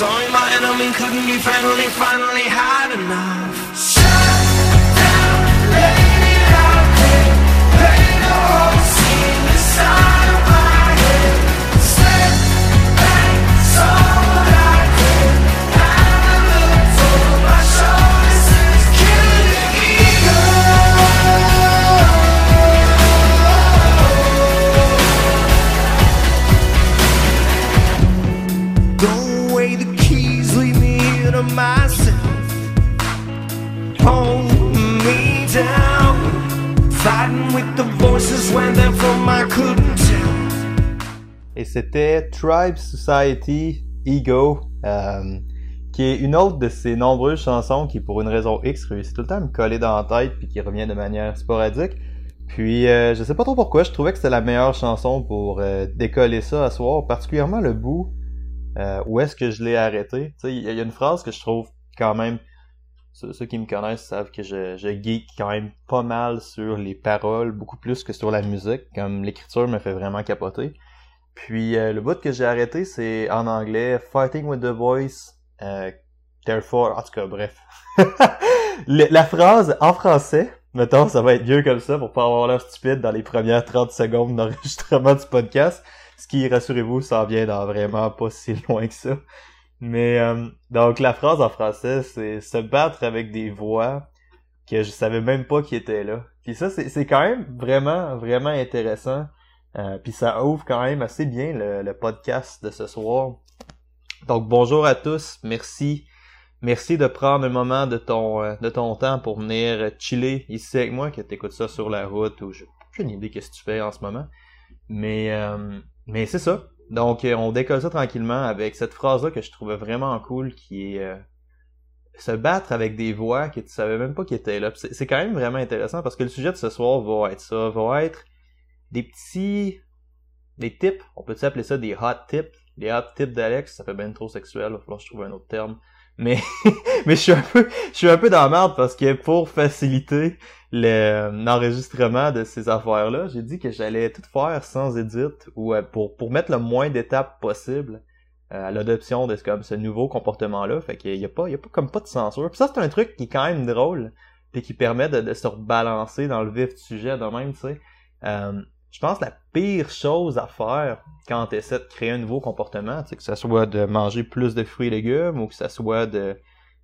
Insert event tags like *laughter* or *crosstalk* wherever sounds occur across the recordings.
Sorry my enemy couldn't be friendly, finally had enough. C'était Tribe Society Ego, euh, qui est une autre de ses nombreuses chansons qui, pour une raison X, réussit tout le temps à me coller dans la tête puis qui revient de manière sporadique. Puis euh, je sais pas trop pourquoi, je trouvais que c'était la meilleure chanson pour euh, décoller ça à soir, particulièrement le bout où est-ce que je l'ai arrêté. Il y, a une phrase que je trouve quand même ceux, qui me connaissent savent que je geek quand même pas mal sur les paroles, beaucoup plus que sur la musique, comme l'écriture me fait vraiment capoter. Puis euh, le bout que j'ai arrêté, c'est en anglais Fighting with the Voice. Euh, therefore, en tout cas, bref. *laughs* la phrase en français, mettons, ça va être mieux comme ça pour pas avoir l'air stupide dans les premières 30 secondes d'enregistrement du podcast. Ce qui, rassurez-vous, ça vient dans vraiment pas si loin que ça. Mais euh, donc la phrase en français, c'est se battre avec des voix que je savais même pas qui étaient là. Puis ça, c'est quand même vraiment, vraiment intéressant euh, puis ça ouvre quand même assez bien le, podcast de ce soir. Donc bonjour à tous, merci. Merci de prendre un moment de ton euh, de ton temps pour venir chiller ici avec moi, que t'écoutes ça sur la route ou j'ai une idée qu'est-ce que tu fais en ce moment. Mais euh, mais c'est ça. Donc on décolle ça tranquillement avec cette phrase-là que je trouvais vraiment cool qui est se battre avec des voix que tu savais même pas qui étaient là. C'est quand même vraiment intéressant parce que le sujet de ce soir va être ça, va être des petits des tips, on peut appeler ça des hot tips, les hot tips d'Alex, ça fait bien trop sexuel, il va falloir que je trouve un autre terme. Mais *laughs* mais je suis un peu je suis un peu dans la merde parce que pour faciliter l'enregistrement de ces affaires-là, j'ai dit que j'allais tout faire sans edit ou euh, pour pour mettre le moins d'étapes possible euh, à l'adoption de ce, comme ce nouveau comportement-là. Fait qu'il y a pas il y a pas comme pas de censure. Puis ça c'est un truc qui est quand même drôle et qui permet de, de se rebalancer dans le vif du sujet de même, tu sais. Euh, je pense que la pire chose à faire quand tu essaies de créer un nouveau comportement, que ce soit de manger plus de fruits et légumes ou que ce soit de,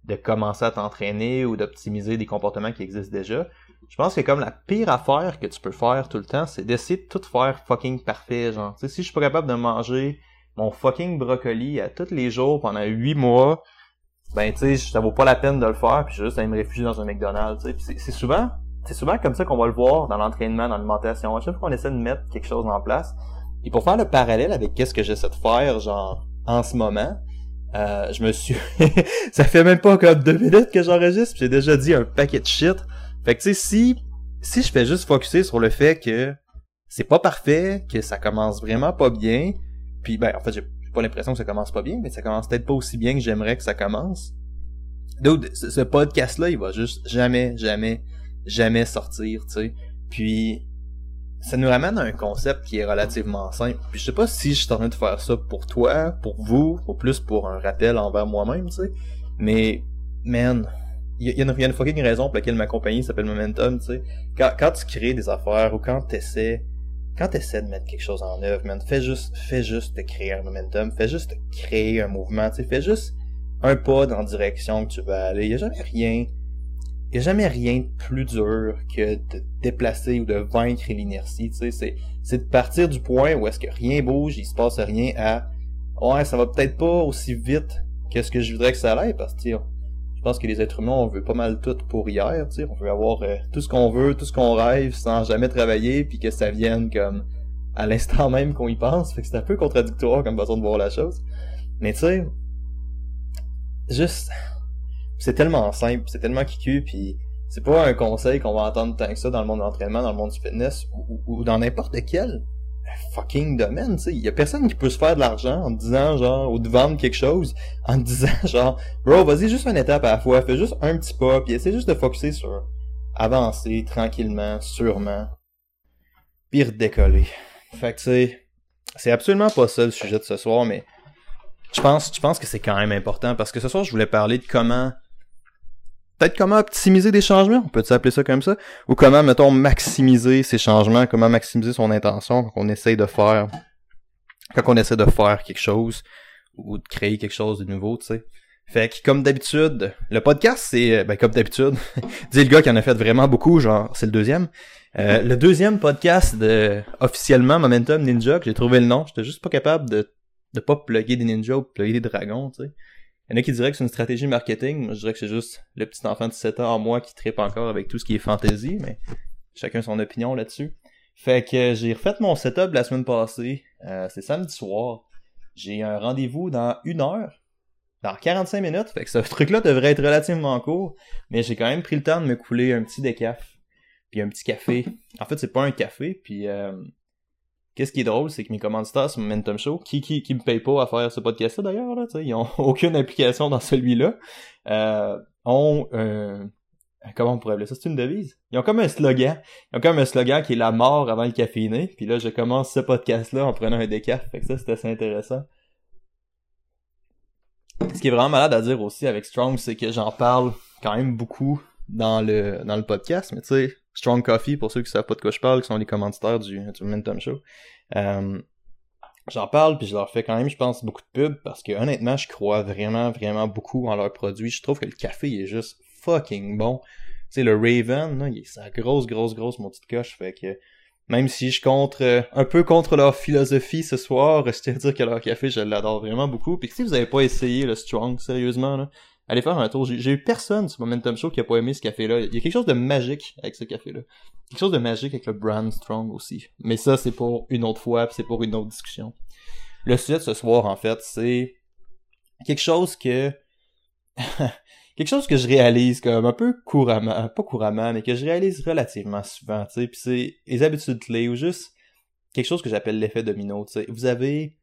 de commencer à t'entraîner ou d'optimiser des comportements qui existent déjà, je pense que comme la pire affaire que tu peux faire tout le temps, c'est d'essayer de tout faire fucking parfait, genre. si je suis pas capable de manger mon fucking brocoli à tous les jours pendant huit mois, ben tu sais, ça vaut pas la peine de le faire, puis juste aller me réfugier dans un McDonald's, c'est souvent c'est souvent comme ça qu'on va le voir dans l'entraînement, dans l'alimentation. Chaque fois qu'on essaie de mettre quelque chose en place. Et pour faire le parallèle avec qu'est-ce que j'essaie de faire, genre, en ce moment, euh, je me suis... *laughs* ça fait même pas encore deux minutes que j'enregistre, j'ai déjà dit un paquet de shit. Fait que tu sais, si, si je fais juste focuser sur le fait que c'est pas parfait, que ça commence vraiment pas bien, puis ben, en fait, j'ai pas l'impression que ça commence pas bien, mais ça commence peut-être pas aussi bien que j'aimerais que ça commence. Donc, ce podcast-là, il va juste jamais, jamais jamais sortir, tu sais. Puis ça nous ramène à un concept qui est relativement simple. Puis je sais pas si je suis en train de faire ça pour toi, pour vous, ou plus pour un rappel envers moi-même, tu sais. Mais, man, il y, a une raison pour laquelle ma compagnie s'appelle Momentum, tu sais. Quand, quand tu crées des affaires ou quand t'essaies, quand t'essaies de mettre quelque chose en œuvre, man, fais juste, fais juste créer un momentum, fais juste créer un mouvement, tu sais, fais juste un pas dans la direction que tu veux aller. Il y a jamais rien n'y a jamais rien de plus dur que de déplacer ou de vaincre l'inertie. Tu sais, c'est, de partir du point où est-ce que rien bouge, il se passe rien à ouais, ça va peut-être pas aussi vite que ce que je voudrais que ça aille parce que je pense que les êtres humains, on veut pas mal tout pour hier. On veut avoir euh, tout ce qu'on veut, tout ce qu'on rêve, sans jamais travailler, puis que ça vienne comme à l'instant même qu'on y pense. Fait que c'est un peu contradictoire comme façon de voir la chose. Mais tu sais, juste, c'est tellement simple, c'est tellement kiku, puis c'est pas un conseil qu'on va entendre tant que ça dans le monde de l'entraînement, dans le monde du fitness, ou, dans n'importe quel fucking domaine, tu sais. Y a personne qui peut se faire de l'argent en disant, genre, ou de vendre quelque chose, *laughs* en disant, genre, bro, vas-y juste une étape à la fois, fais juste un petit pas, puis essaie juste de focuser sur avancer tranquillement, sûrement, puis redécoller. Fait que, tu sais, c'est absolument pas ça le sujet de ce soir, mais je pense, je pense que c'est quand même important, parce que ce soir, je voulais parler de comment peut-être comment optimiser des changements, on peut s'appeler ça comme ça, ou comment, mettons, maximiser ces changements, comment maximiser son intention quand on essaye de faire, quand on essaie de faire quelque chose, ou de créer quelque chose de nouveau, tu sais? Fait que, comme d'habitude, le podcast, c'est, ben, comme d'habitude, *laughs* dis le gars qui en a fait vraiment beaucoup, genre, c'est le deuxième. Euh, le deuxième podcast de, officiellement, Momentum Ninja, que j'ai trouvé le nom, j'étais juste pas capable de, de pas plugger des ninjas ou plugger des dragons, tu sais. Il y en a qui diraient que c'est une stratégie marketing. Moi, je dirais que c'est juste le petit enfant de 7 ans moi qui tripe encore avec tout ce qui est fantasy, mais chacun son opinion là-dessus. Fait que j'ai refait mon setup la semaine passée. Euh, c'est samedi soir. J'ai un rendez-vous dans une heure. Dans 45 minutes. Fait que ce *laughs* truc-là devrait être relativement court. Mais j'ai quand même pris le temps de me couler un petit décaf. Puis un petit café. En fait, c'est pas un café. Puis euh, Qu'est-ce qui est drôle, c'est que mes commanditaires sur Momentum Show, qui, qui, qui me paye pas à faire ce podcast-là d'ailleurs, là, ils ont *laughs* aucune implication dans celui-là, euh, ont euh, comment on pourrait appeler ça, c'est une devise? Ils ont comme un slogan. Ils ont comme un slogan qui est la mort avant le caféiné. Puis là, je commence ce podcast-là en prenant un décaf. Fait que ça, c'est assez intéressant. Ce qui est vraiment malade à dire aussi avec Strong, c'est que j'en parle quand même beaucoup dans le dans le podcast, mais tu sais, Strong Coffee, pour ceux qui savent pas de quoi je parle, qui sont les commanditaires du, du Momentum Show. Euh, J'en parle, puis je leur fais quand même, je pense, beaucoup de pub, parce que honnêtement, je crois vraiment, vraiment beaucoup en leurs produits. Je trouve que le café est juste fucking bon. Tu sais, le Raven, là, il est sa grosse, grosse, grosse mon petite coche, fait que même si je contre euh, un peu contre leur philosophie ce soir, *laughs* je tiens à dire que leur café, je l'adore vraiment beaucoup. Puis si vous avez pas essayé le Strong, sérieusement, là, allez faire un tour. J'ai eu personne sur Momentum Show qui a pas aimé ce café-là. Il y a quelque chose de magique avec ce café-là. Quelque chose de magique avec le brand Strong aussi. Mais ça, c'est pour une autre fois, c'est pour une autre discussion. Le sujet de ce soir, en fait, c'est quelque chose que... *laughs* quelque chose que je réalise comme un peu couramment, pas couramment, mais que je réalise relativement souvent, tu sais, puis c'est les habitudes clés ou juste quelque chose que j'appelle l'effet domino, tu sais. Vous avez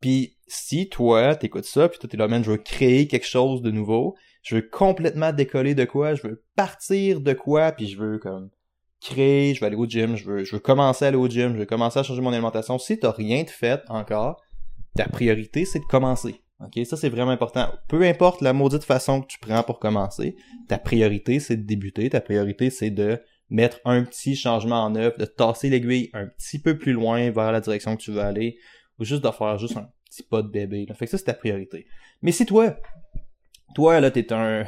puis si toi, t'écoutes ça, puis toi t'es là, man, je veux créer quelque chose de nouveau, je veux complètement décoller de quoi, je veux partir de quoi, puis je veux comme créer, je veux aller au gym, je veux, je veux commencer à aller au gym, je veux commencer à changer mon alimentation. Si t'as rien de fait encore, ta priorité c'est de commencer. Ok, ça c'est vraiment important. Peu importe la maudite façon que tu prends pour commencer, ta priorité c'est de débuter, ta priorité c'est de mettre un petit changement en œuvre, de tasser l'aiguille un petit peu plus loin vers la direction que tu veux aller, ou juste de faire juste un petit pas de bébé. Là. Fait que ça, c'est ta priorité. Mais si toi, toi, là, t'es un...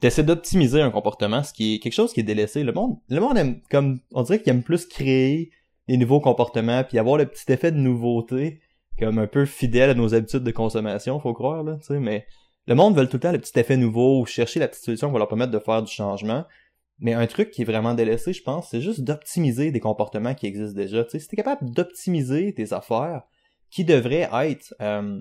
T'essaies d'optimiser un comportement, ce qui est quelque chose qui est délaissé. Le monde, le monde aime, comme, on dirait qu'il aime plus créer des nouveaux comportements, puis avoir le petit effet de nouveauté, comme un peu fidèle à nos habitudes de consommation, faut croire, là, tu sais, mais le monde veut tout le temps le petit effet nouveau, ou chercher la petite solution qui va leur permettre de faire du changement. Mais un truc qui est vraiment délaissé, je pense, c'est juste d'optimiser des comportements qui existent déjà. Tu sais, si t'es capable d'optimiser tes affaires, qui devrait être euh,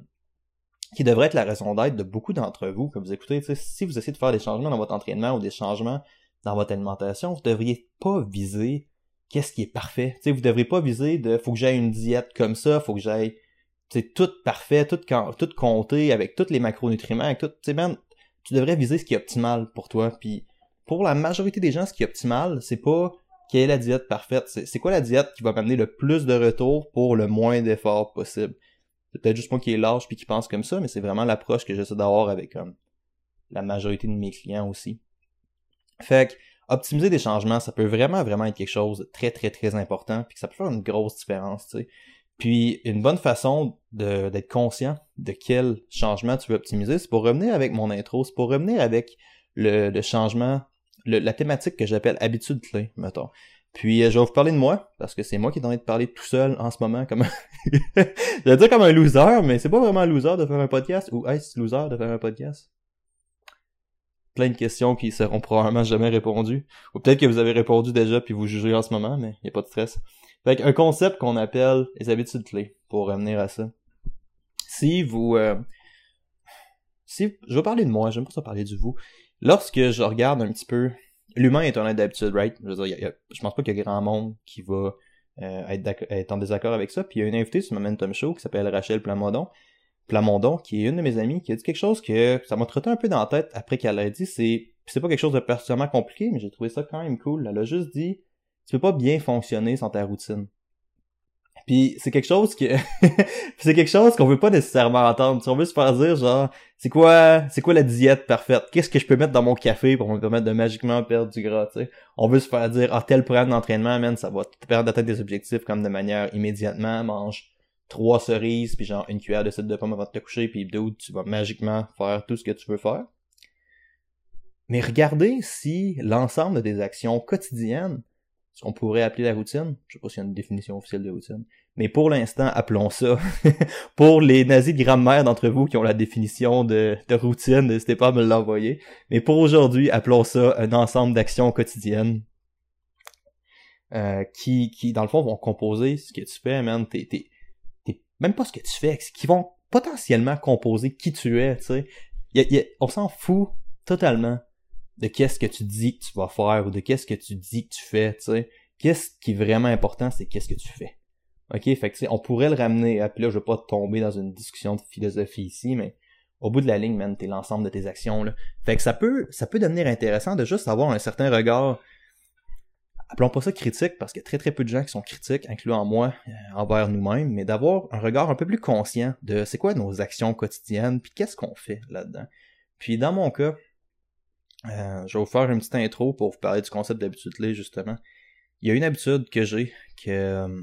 qui devrait être la raison d'être de beaucoup d'entre vous que vous écoutez. Si vous essayez de faire des changements dans votre entraînement ou des changements dans votre alimentation, vous devriez pas viser qu'est-ce qui est parfait. T'sais, vous devriez pas viser de faut que j'aille une diète comme ça, faut que j'aille tout parfait, tout, tout compté avec tous les macronutriments, avec tout. Tu devrais viser ce qui est optimal pour toi. Puis pour la majorité des gens, ce qui est optimal, c'est pas quelle est la diète parfaite? C'est quoi la diète qui va m'amener le plus de retour pour le moins d'efforts possible? C'est peut-être juste moi qui est large puis qui pense comme ça, mais c'est vraiment l'approche que j'essaie d'avoir avec la majorité de mes clients aussi. Fait que, optimiser des changements, ça peut vraiment, vraiment être quelque chose de très, très, très important, puis que ça peut faire une grosse différence, tu sais. Puis, une bonne façon d'être conscient de quel changement tu veux optimiser, c'est pour revenir avec mon intro, c'est pour revenir avec le changement la thématique que j'appelle habitude clé, mettons. Puis euh, je vais vous parler de moi, parce que c'est moi qui est en train de parler tout seul en ce moment, comme *laughs* je vais dire comme un loser, mais c'est pas vraiment un loser de faire un podcast, ou est-ce loser de faire un podcast? plein de questions qui seront probablement jamais répondues. Ou peut-être que vous avez répondu déjà puis vous jugez en ce moment, mais il a pas de stress. Fait un concept qu'on appelle les habitudes clés, pour revenir à ça. Si vous... Euh, si Je vais parler de moi, j'aime pas ça parler du vous. Lorsque je regarde un petit peu... L'humain est un être d'habitude, right? Je veux dire, je pense pas qu'il y a grand monde qui va euh, être, en désaccord avec ça. Puis il y a une invitée sur Momentum Show qui s'appelle Rachel Plamondon, Plamondon, qui est une de mes amies, qui a dit quelque chose que ça m'a trotté un peu dans la tête après qu'elle ait dit. C'est c'est pas quelque chose de particulièrement compliqué, mais j'ai trouvé ça quand même cool. Elle a juste dit tu peux pas bien fonctionner sans ta routine. Puis c'est quelque chose que *laughs* c'est quelque chose qu'on veut pas nécessairement entendre. Si on veut se faire dire genre c'est quoi c'est quoi la diète parfaite? Qu'est-ce que je peux mettre dans mon café pour me permettre de magiquement perdre du gras, tu sais? On veut se faire dire ah tel programme d'entraînement, man, ça va te permettre d'atteindre des objectifs comme de manière immédiatement, mange trois cerises puis genre une cuillère de cidre de pomme avant de te coucher puis d'où tu vas magiquement faire tout ce que tu veux faire. Mais regardez si l'ensemble des actions quotidiennes ce qu'on pourrait appeler la routine. Je sais pas s'il y a une définition officielle de routine. Mais pour l'instant, appelons ça. *laughs* pour les nazis de grammaire d'entre vous qui ont la définition de, de routine, n'hésitez pas à me l'envoyer. Mais pour aujourd'hui, appelons ça un ensemble d'actions quotidiennes. Euh, qui, qui, dans le fond, vont composer ce que tu fais, man. T'es, t'es, même pas ce que tu fais, qui vont potentiellement composer qui tu es, tu sais. on s'en fout totalement de qu'est-ce que tu dis que tu vas faire ou de qu'est-ce que tu dis que tu fais, tu sais. Qu'est-ce qui est vraiment important, c'est qu'est-ce que tu fais. OK, fait que on pourrait le ramener, à, puis là je veux pas tomber dans une discussion de philosophie ici, mais au bout de la ligne, man, t'es l'ensemble de tes actions là. Fait que ça peut ça peut devenir intéressant de juste avoir un certain regard appelons pas ça critique parce qu'il y a très très peu de gens qui sont critiques, incluant moi, euh, envers nous-mêmes, mais d'avoir un regard un peu plus conscient de c'est quoi nos actions quotidiennes, puis qu'est-ce qu'on fait là-dedans. Puis dans mon cas, euh, je vais vous faire une petite intro pour vous parler du concept d'habitude clé, justement. Il y a une habitude que j'ai que, euh,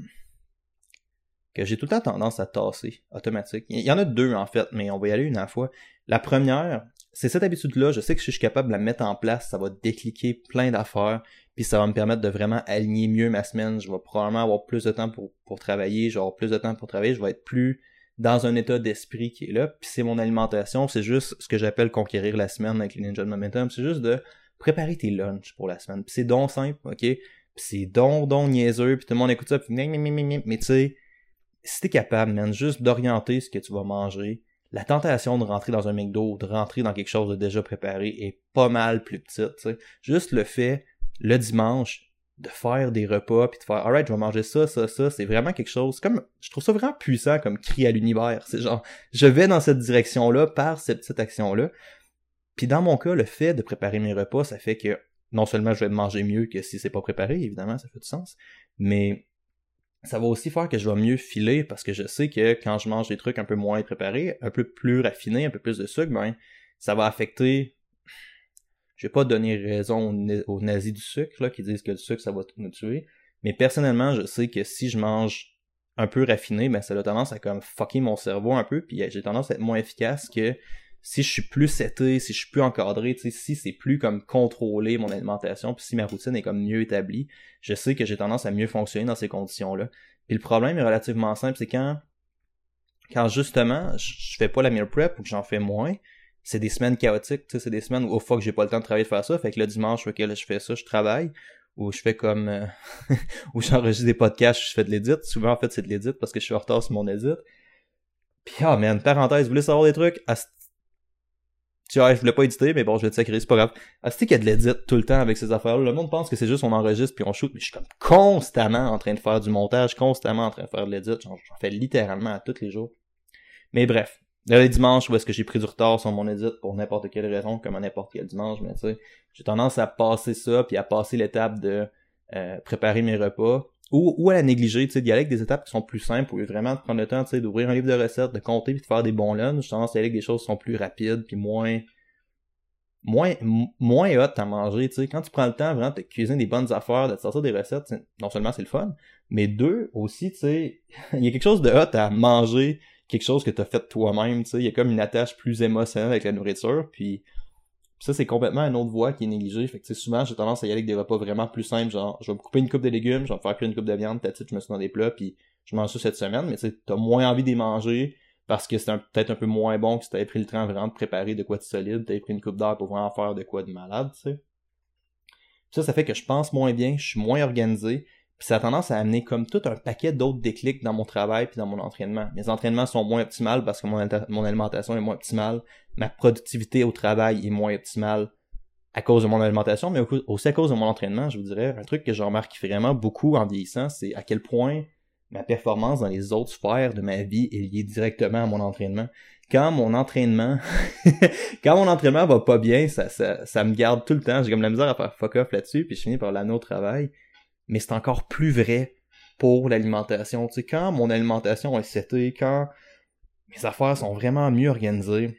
que j'ai tout le temps tendance à tasser, automatique. Il y en a deux, en fait, mais on va y aller une à la fois. La première, c'est cette habitude-là. Je sais que si je suis capable de la mettre en place, ça va décliquer plein d'affaires, puis ça va me permettre de vraiment aligner mieux ma semaine. Je vais probablement avoir plus de temps pour, pour travailler, je vais avoir plus de temps pour travailler, je vais être plus dans un état d'esprit qui est là. Puis c'est mon alimentation, c'est juste ce que j'appelle conquérir la semaine avec les Ninja Momentum. C'est juste de préparer tes lunchs pour la semaine. Puis c'est donc simple, ok? Puis c'est donc donc niaiseux, puis tout le monde écoute ça, puis mais tu sais, si t'es capable, man, juste d'orienter ce que tu vas manger, la tentation de rentrer dans un McDo, de rentrer dans quelque chose de déjà préparé est pas mal plus petite, tu sais. Juste le fait, le dimanche, de faire des repas puis de faire alright je vais manger ça ça ça c'est vraiment quelque chose comme je trouve ça vraiment puissant comme cri à l'univers. C'est genre je vais dans cette direction là par cette petite action là puis dans mon cas le fait de préparer mes repas ça fait que non seulement je vais manger mieux que si c'est pas préparé évidemment ça fait du sens mais ça va aussi faire que je vais mieux filer parce que je sais que quand je mange des trucs un peu moins préparés un peu plus raffinés un peu plus de sucre ben ça va affecter je vais pas donner raison aux, nazis du sucre, là, qui disent que le sucre, ça va nous tuer. Mais personnellement, je sais que si je mange un peu raffiné, ben ça a tendance à comme fucker mon cerveau un peu, puis j'ai tendance à être moins efficace que si je suis plus seté, si je suis plus encadré, si c'est plus comme contrôler mon alimentation, puis si ma routine est comme mieux établie, je sais que j'ai tendance à mieux fonctionner dans ces conditions-là. Puis le problème est relativement simple, c'est quand quand justement je fais pas la meal prep ou que j'en fais moins, c'est des semaines chaotiques, tu sais, c'est des semaines où, oh fuck, j'ai pas le temps de travailler de faire ça, fait que le dimanche, ok, là, je fais ça, je travaille, ou je fais comme, euh, *laughs* où j'enregistre des podcasts, je fais de l'édit, souvent, en fait, c'est de l'édit parce que je suis en retard sur mon édit. Puis, ah, oh, man, parenthèse, vous voulez savoir des trucs? Tu vois, je voulais pas éditer, mais bon, je vais te sacrer, c'est pas grave. Asti qu'il y a de l'édit tout le temps avec ces affaires-là. Le monde pense que c'est juste on enregistre puis on shoot, mais je suis comme constamment en train de faire du montage, constamment en train de faire de l'édit. J'en fais littéralement à tous les jours. Mais bref, le dimanche où est-ce que j'ai pris du retard sur mon edit pour n'importe quelle raison, comme à n'importe quel dimanche, mais tu sais, j'ai tendance à passer ça, puis à passer l'étape de euh, préparer mes repas, ou, ou à la négliger, tu sais, d'y aller avec des étapes qui sont plus simples, où vraiment de prendre le temps, tu sais, d'ouvrir un livre de recettes, de compter, puis de faire des bons lunchs, j'ai tendance à aller avec des choses qui sont plus rapides, puis moins moins moins hot à manger, tu sais, quand tu prends le temps vraiment de cuisiner des bonnes affaires, de te sortir des recettes, non seulement c'est le fun, mais deux, aussi, tu sais, *laughs* il y a quelque chose de hot à manger quelque chose que tu as fait toi-même, tu sais, il y a comme une attache plus émotionnelle avec la nourriture, puis ça c'est complètement une autre voie qui est négligée, fait que souvent j'ai tendance à y aller avec des repas vraiment plus simples, genre je vais me couper une coupe de légumes, je vais me faire cuire une coupe de viande, peut-être je me suis dans des plats, puis je mange ça cette semaine, mais tu sais, t'as moins envie d'y manger, parce que c'est peut-être un peu moins bon que si t'avais pris le temps vraiment de préparer de quoi de solide, t'avais pris une coupe d'heure pour vraiment faire de quoi de malade, tu sais. Ça, ça fait que je pense moins bien, je suis moins organisé, puis ça a tendance à amener comme tout un paquet d'autres déclics dans mon travail puis dans mon entraînement. Mes entraînements sont moins optimales parce que mon, mon alimentation est moins optimale, ma productivité au travail est moins optimale à cause de mon alimentation, mais aussi à cause de mon entraînement, je vous dirais. Un truc que je remarque vraiment beaucoup en vieillissant, c'est à quel point ma performance dans les autres sphères de ma vie est liée directement à mon entraînement. Quand mon entraînement, *laughs* quand mon entraînement va pas bien, ça, ça, ça me garde tout le temps. J'ai comme la misère à faire fuck off là-dessus, puis je finis par l'année au travail. Mais c'est encore plus vrai pour l'alimentation. Tu sais, quand mon alimentation est setée, quand mes affaires sont vraiment mieux organisées,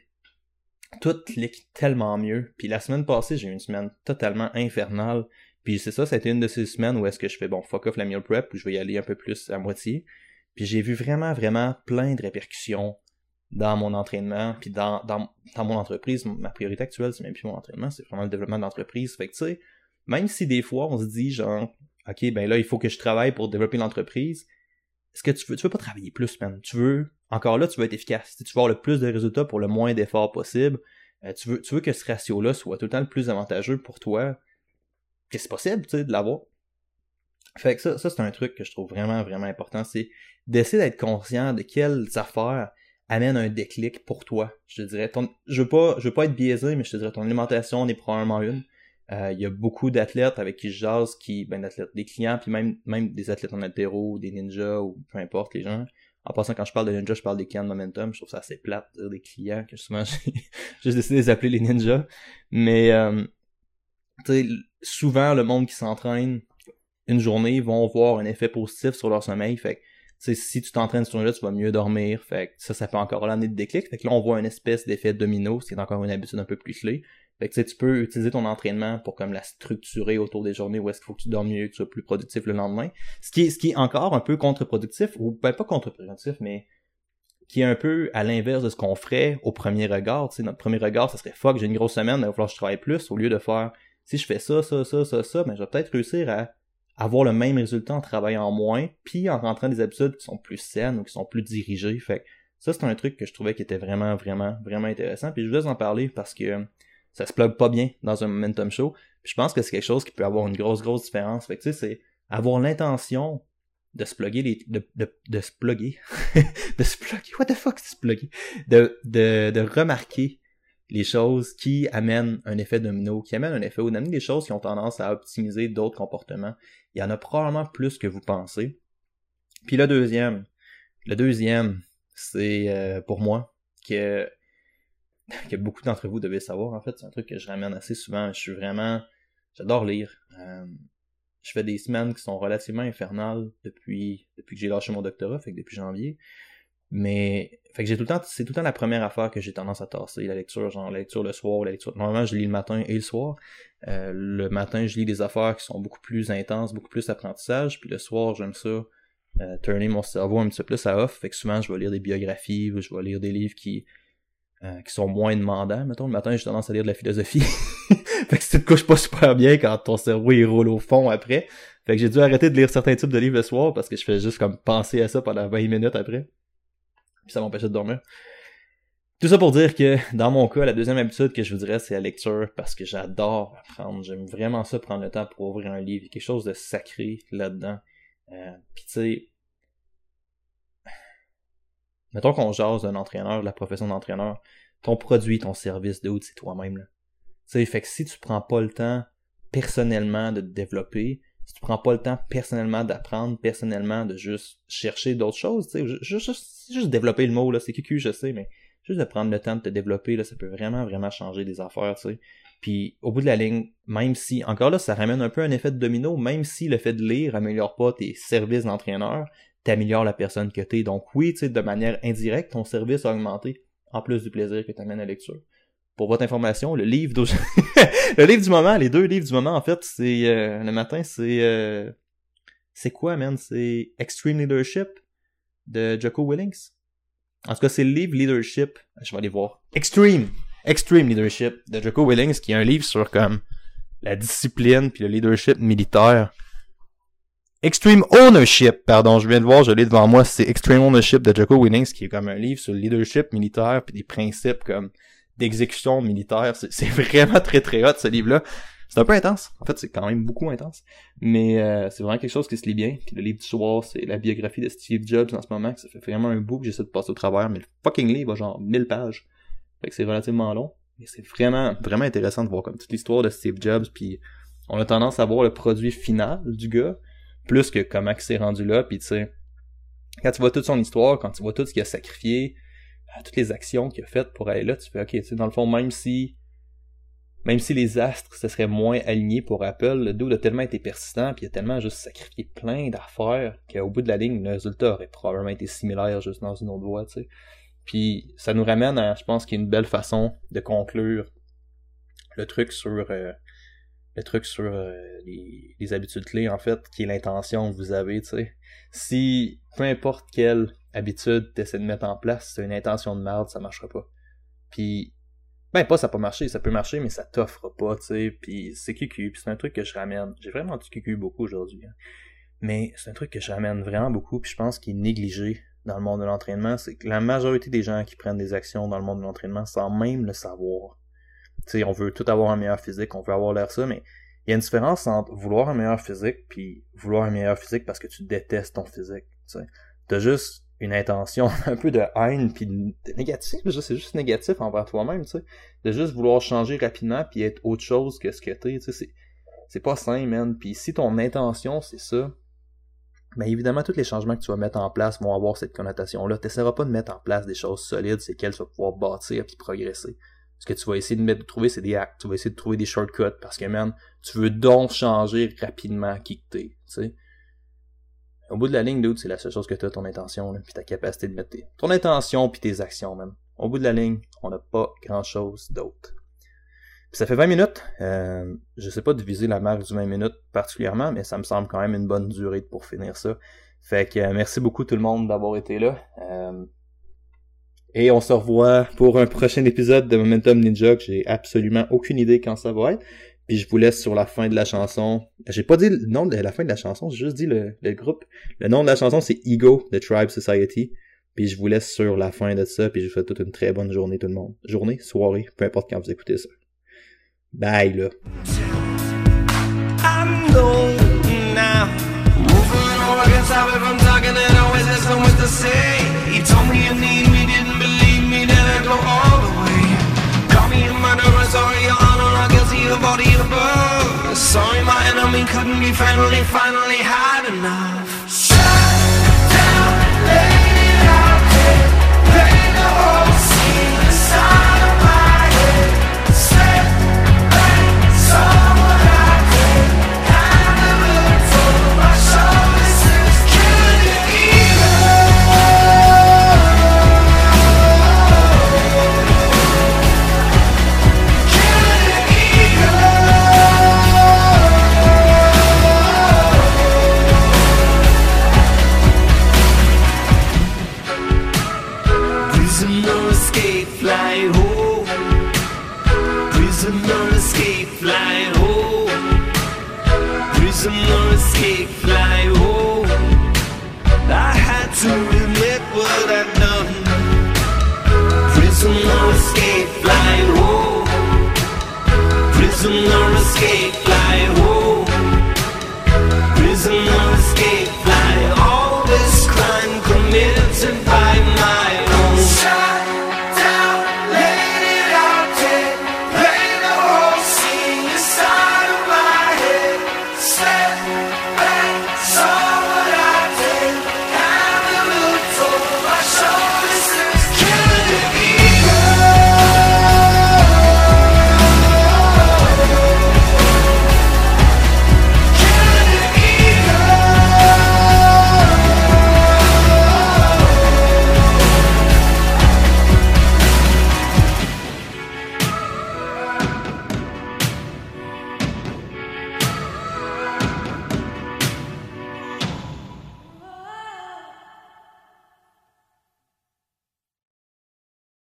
tout clique tellement mieux. Puis la semaine passée, j'ai eu une semaine totalement infernale. Puis c'est ça, c'était une de ces semaines où est-ce que je fais bon fuck off la meal prep, puis je vais y aller un peu plus à moitié. Puis j'ai vu vraiment, vraiment plein de répercussions dans mon entraînement, puis dans, dans, dans mon entreprise. Ma priorité actuelle, c'est même plus mon entraînement, c'est vraiment le développement de l'entreprise. Fait que tu sais, même si des fois on se dit genre, ok, ben là, il faut que je travaille pour développer l'entreprise, est-ce que tu veux, tu veux pas travailler plus, man? Tu veux, encore là, tu veux être efficace. Tu veux avoir le plus de résultats pour le moins d'efforts possible. Euh, tu, veux, tu veux que ce ratio-là soit tout le temps le plus avantageux pour toi que c'est possible, tu sais, de l'avoir. Fait que ça, ça c'est un truc que je trouve vraiment, vraiment important, c'est d'essayer d'être conscient de quelles affaires amènent un déclic pour toi. Je te dirais, ton, je veux pas, je veux pas être biaisé, mais je te dirais, ton alimentation en est probablement une. Euh, il y a beaucoup d'athlètes avec qui je jase, qui, ben, d'athlètes, des clients, puis même, même des athlètes en altéro, des ninjas, ou peu importe les gens. En passant, quand je parle de ninjas, je parle des clients de momentum. Je trouve ça assez plate dire des clients, que souvent, *laughs* j'ai juste décidé de les appeler les ninjas. Mais, euh, souvent, le monde qui s'entraîne une journée vont voir un effet positif sur leur sommeil. Fait que, si tu t'entraînes sur journée, tu vas mieux dormir. Fait que ça, ça peut encore l'année de déclic. Fait que là, on voit une espèce d'effet domino, c'est encore une habitude un peu plus clé. Fait que tu peux utiliser ton entraînement pour comme la structurer autour des journées où est-ce qu'il faut que tu dormes mieux, que tu sois plus productif le lendemain. Ce qui est, ce qui est encore un peu contre-productif, ou ben pas contre-productif, mais qui est un peu à l'inverse de ce qu'on ferait au premier regard. Tu sais, notre premier regard, ça serait fuck, j'ai une grosse semaine, il va falloir que je travaille plus, au lieu de faire si je fais ça, ça, ça, ça, ça, ben je vais peut-être réussir à avoir le même résultat en travaillant moins, puis en rentrant des habitudes qui sont plus saines ou qui sont plus dirigées. Fait ça, c'est un truc que je trouvais qui était vraiment, vraiment, vraiment intéressant. Puis je voulais en parler parce que ça se plug pas bien dans un momentum show. Puis je pense que c'est quelque chose qui peut avoir une grosse, grosse différence. Fait que tu sais, c'est avoir l'intention de se plugger les, de, de, de se plugger, *laughs* de se plugger, what the fuck, se plugger, de, de, de remarquer les choses qui amènent un effet domino, qui amènent un effet ou d'amener des choses qui ont tendance à optimiser d'autres comportements. Il y en a probablement plus que vous pensez. Puis le deuxième, le deuxième, c'est euh, pour moi que *laughs* que beaucoup d'entre vous devez savoir, en fait, c'est un truc que je ramène assez souvent. Je suis vraiment, j'adore lire. Euh, je fais des semaines qui sont relativement infernales depuis, depuis que j'ai lâché mon doctorat, fait que depuis janvier. Mais, fait que j'ai tout le temps, c'est tout le temps la première affaire que j'ai tendance à tasser, la lecture, genre la lecture le soir, la lecture. Normalement, je lis le matin et le soir. Euh, le matin, je lis des affaires qui sont beaucoup plus intenses, beaucoup plus apprentissage, puis le soir, j'aime ça. Euh, turner mon cerveau un petit peu plus à off, fait que souvent je vais lire des biographies, je vais lire des livres qui, euh, qui sont moins demandants. Mettons, le matin, j'ai tendance à lire de la philosophie. *laughs* fait que si tu te couches pas super bien quand ton cerveau il roule au fond après. Fait que j'ai dû arrêter de lire certains types de livres le soir parce que je fais juste comme penser à ça pendant 20 minutes après. Puis ça m'empêchait de dormir. Tout ça pour dire que, dans mon cas, la deuxième habitude que je vous dirais, c'est la lecture, parce que j'adore apprendre. J'aime vraiment ça, prendre le temps pour ouvrir un livre. Il y a quelque chose de sacré là-dedans. Euh, Puis tu sais, Mettons qu'on jase d'un entraîneur, la profession d'entraîneur, ton produit, ton service, de c'est toi-même. Sais, fait que si tu prends pas le temps personnellement de te développer, si tu prends pas le temps personnellement d'apprendre, personnellement de juste chercher d'autres choses, tu sais, juste, développer le mot, là, c'est QQ, je sais, mais juste de prendre le temps de te développer, là, ça peut vraiment, vraiment changer des affaires, tu sais. Puis au bout de la ligne, même si, encore là, ça ramène un peu un effet de domino, même si le fait de lire améliore pas tes services d'entraîneur, t'améliores la personne que t'es. Donc oui, tu sais, de manière indirecte, ton service a augmenté, en plus du plaisir que t'amènes à la lecture. Pour votre information, le livre *laughs* le livre du moment, les deux livres du moment, en fait, c'est euh, le matin, c'est euh, c'est quoi, man? C'est Extreme Leadership de Jocko Willings. En tout cas, c'est le livre Leadership. Je vais aller voir. Extreme! Extreme Leadership de Jocko Willings, qui est un livre sur comme la discipline puis le leadership militaire Extreme Ownership, pardon, je viens de voir, je l'ai devant moi, c'est Extreme Ownership de Jocko Winnings, qui est comme un livre sur le leadership militaire puis des principes comme d'exécution militaire. C'est *laughs* vraiment très très hot ce livre-là. C'est un peu intense. En fait, c'est quand même beaucoup intense. Mais euh, c'est vraiment quelque chose qui se lit bien. Puis le livre du soir, c'est la biographie de Steve Jobs en ce moment. Que ça fait vraiment un bout que j'essaie de passer au travers. Mais le fucking livre a genre 1000 pages. Fait que c'est relativement long. Mais c'est vraiment, vraiment intéressant de voir comme toute l'histoire de Steve Jobs. Puis on a tendance à voir le produit final du gars. Plus que comment il s'est rendu là. Puis tu sais, quand tu vois toute son histoire, quand tu vois tout ce qu'il a sacrifié, euh, toutes les actions qu'il a faites pour aller là, tu fais, ok, tu sais, dans le fond, même si même si les astres se seraient moins alignés pour Apple, le dude a tellement été persistant, puis il a tellement juste sacrifié plein d'affaires qu'au bout de la ligne, le résultat aurait probablement été similaire juste dans une autre voie, tu sais. Puis ça nous ramène à, je pense, qu'il y a une belle façon de conclure le truc sur euh, le truc sur euh, les, habitudes clés, en fait, qui est l'intention que vous avez, tu sais. Si peu importe quelle habitude tu essaies de mettre en place, c'est une intention de merde, ça marchera pas. Puis ben pas ça peut marcher, ça peut marcher, mais ça t'offre pas, tu sais, puis c'est QQ, puis c'est un truc que je ramène. J'ai vraiment dit QQ beaucoup aujourd'hui, hein. mais c'est un truc que je ramène vraiment beaucoup, puis je pense qu'il est négligé dans le monde de l'entraînement, c'est que la majorité des gens qui prennent des actions dans le monde de l'entraînement sans même le savoir. Tu on veut tout avoir un meilleur physique, on veut avoir l'air ça, mais il y a une différence entre vouloir un meilleur physique puis vouloir un meilleur physique parce que tu détestes ton physique, tu juste une intention *laughs* un peu de haine puis de négatif c'est juste négatif envers toi-même tu de juste vouloir changer rapidement puis être autre chose que ce que t'es tu sais c'est pas sain man. Puis si ton intention c'est ça ben évidemment tous les changements que tu vas mettre en place vont avoir cette connotation là t'essaieras pas de mettre en place des choses solides c'est qu'elles tu vas pouvoir bâtir puis progresser ce que tu vas essayer de mettre de trouver c'est des actes tu vas essayer de trouver des shortcuts parce que man tu veux donc changer rapidement qui que t'es tu sais au bout de la ligne, dude, c'est la seule chose que tu as, ton intention, puis ta capacité de mettre ton intention puis tes actions, même. Au bout de la ligne, on n'a pas grand chose d'autre. Puis ça fait 20 minutes. Euh, je sais pas diviser la marque du 20 minutes particulièrement, mais ça me semble quand même une bonne durée pour finir ça. Fait que euh, merci beaucoup tout le monde d'avoir été là. Euh, et on se revoit pour un prochain épisode de Momentum Ninja que j'ai absolument aucune idée quand ça va être. Puis je vous laisse sur la fin de la chanson. J'ai pas dit le nom de la fin de la chanson, j'ai juste dit le, groupe. Le nom de la chanson, c'est Ego de Tribe Society. Puis je vous laisse sur la fin de ça, puis je vous souhaite toute une très bonne journée tout le monde. Journée, soirée, peu importe quand vous écoutez ça. Bye là. Sorry, Your Honor, I guess you've already above. Sorry, my enemy couldn't be friendly, finally had enough.